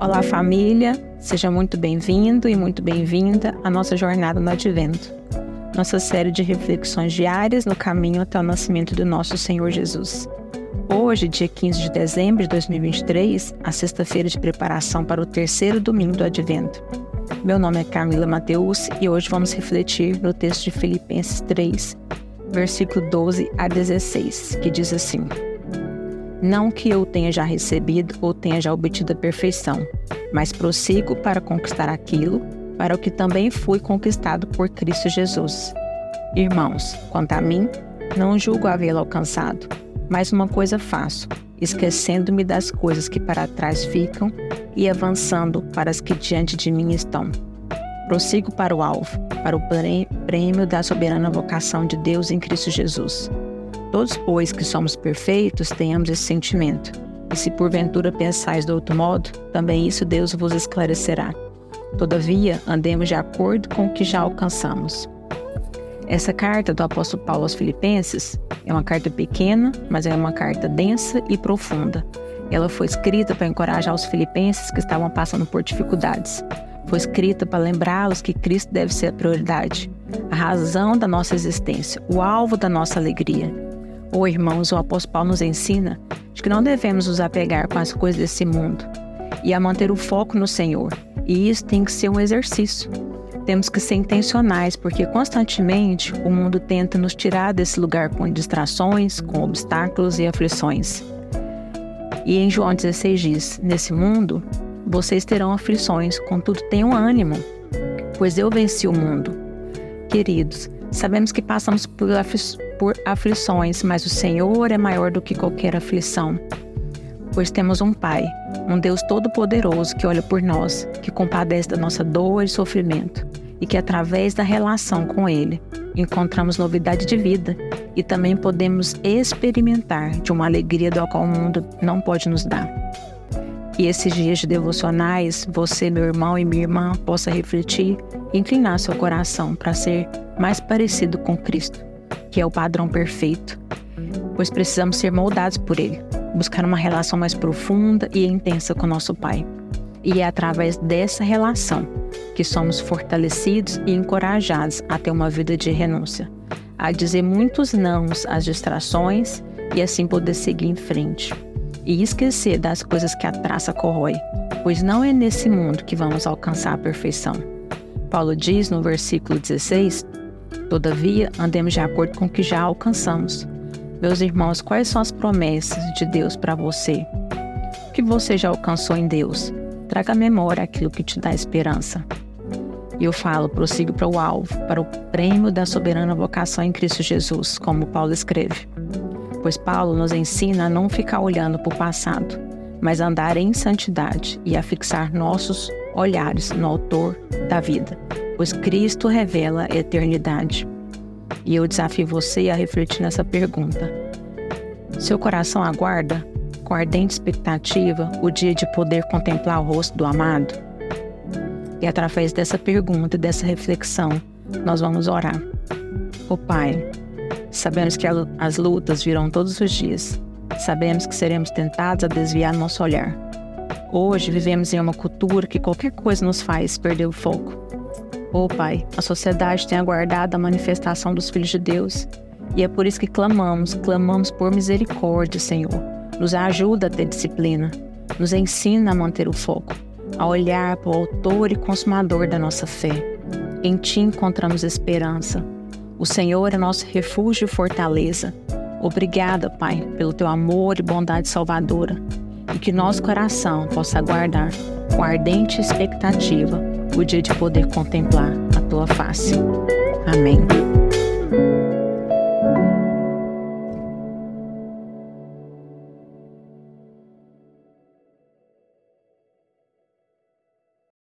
Olá, família! Seja muito bem-vindo e muito bem-vinda à nossa jornada no Advento, nossa série de reflexões diárias no caminho até o nascimento do nosso Senhor Jesus. Hoje, dia 15 de dezembro de 2023, a sexta-feira de preparação para o terceiro domingo do Advento. Meu nome é Camila Mateus e hoje vamos refletir no texto de Filipenses 3, versículo 12 a 16, que diz assim. Não que eu tenha já recebido ou tenha já obtido a perfeição, mas prossigo para conquistar aquilo para o que também fui conquistado por Cristo Jesus. Irmãos, quanto a mim, não julgo havê-lo alcançado, mas uma coisa faço, esquecendo-me das coisas que para trás ficam e avançando para as que diante de mim estão. Prossigo para o alvo, para o prêmio da soberana vocação de Deus em Cristo Jesus. Todos, pois, que somos perfeitos, tenhamos esse sentimento. E se porventura pensais de outro modo, também isso Deus vos esclarecerá. Todavia, andemos de acordo com o que já alcançamos. Essa carta do apóstolo Paulo aos Filipenses é uma carta pequena, mas é uma carta densa e profunda. Ela foi escrita para encorajar os filipenses que estavam passando por dificuldades. Foi escrita para lembrá-los que Cristo deve ser a prioridade, a razão da nossa existência, o alvo da nossa alegria. Ou irmãos, o apóstolo Paulo nos ensina de que não devemos nos apegar com as coisas desse mundo e a manter o foco no Senhor. E isso tem que ser um exercício. Temos que ser intencionais, porque constantemente o mundo tenta nos tirar desse lugar com distrações, com obstáculos e aflições. E em João 16 diz: Nesse mundo vocês terão aflições, contudo tenham ânimo, pois eu venci o mundo. Queridos, sabemos que passamos por aflições, mas o Senhor é maior do que qualquer aflição. Pois temos um Pai, um Deus todo-poderoso que olha por nós, que compadece da nossa dor e sofrimento, e que através da relação com Ele encontramos novidade de vida e também podemos experimentar de uma alegria do qual o mundo não pode nos dar. E esses dias de devocionais, você, meu irmão e minha irmã, possa refletir e inclinar seu coração para ser mais parecido com Cristo que é o padrão perfeito, pois precisamos ser moldados por Ele, buscar uma relação mais profunda e intensa com nosso Pai. E é através dessa relação que somos fortalecidos e encorajados a ter uma vida de renúncia, a dizer muitos nãos às distrações e assim poder seguir em frente. E esquecer das coisas que a traça corrói, pois não é nesse mundo que vamos alcançar a perfeição. Paulo diz no versículo 16 Todavia, andemos de acordo com o que já alcançamos. Meus irmãos, quais são as promessas de Deus para você? O que você já alcançou em Deus? Traga à memória aquilo que te dá esperança. E eu falo, prossigo para o alvo, para o prêmio da soberana vocação em Cristo Jesus, como Paulo escreve. Pois Paulo nos ensina a não ficar olhando para o passado, mas andar em santidade e a fixar nossos olhares no Autor da vida, pois Cristo revela a eternidade. E eu desafio você a refletir nessa pergunta. Seu coração aguarda, com ardente expectativa, o dia de poder contemplar o rosto do amado? E através dessa pergunta dessa reflexão, nós vamos orar. O oh, Pai, sabemos que as lutas virão todos os dias. Sabemos que seremos tentados a desviar nosso olhar. Hoje vivemos em uma cultura que qualquer coisa nos faz perder o foco. Oh Pai, a sociedade tem aguardado a manifestação dos filhos de Deus e é por isso que clamamos, clamamos por misericórdia, Senhor. Nos ajuda a ter disciplina, nos ensina a manter o foco, a olhar para o Autor e Consumador da nossa fé. Em Ti encontramos esperança. O Senhor é nosso refúgio e fortaleza. Obrigada, Pai, pelo Teu amor e bondade salvadora e que nosso coração possa aguardar com ardente expectativa o dia de poder contemplar a tua face. Amém.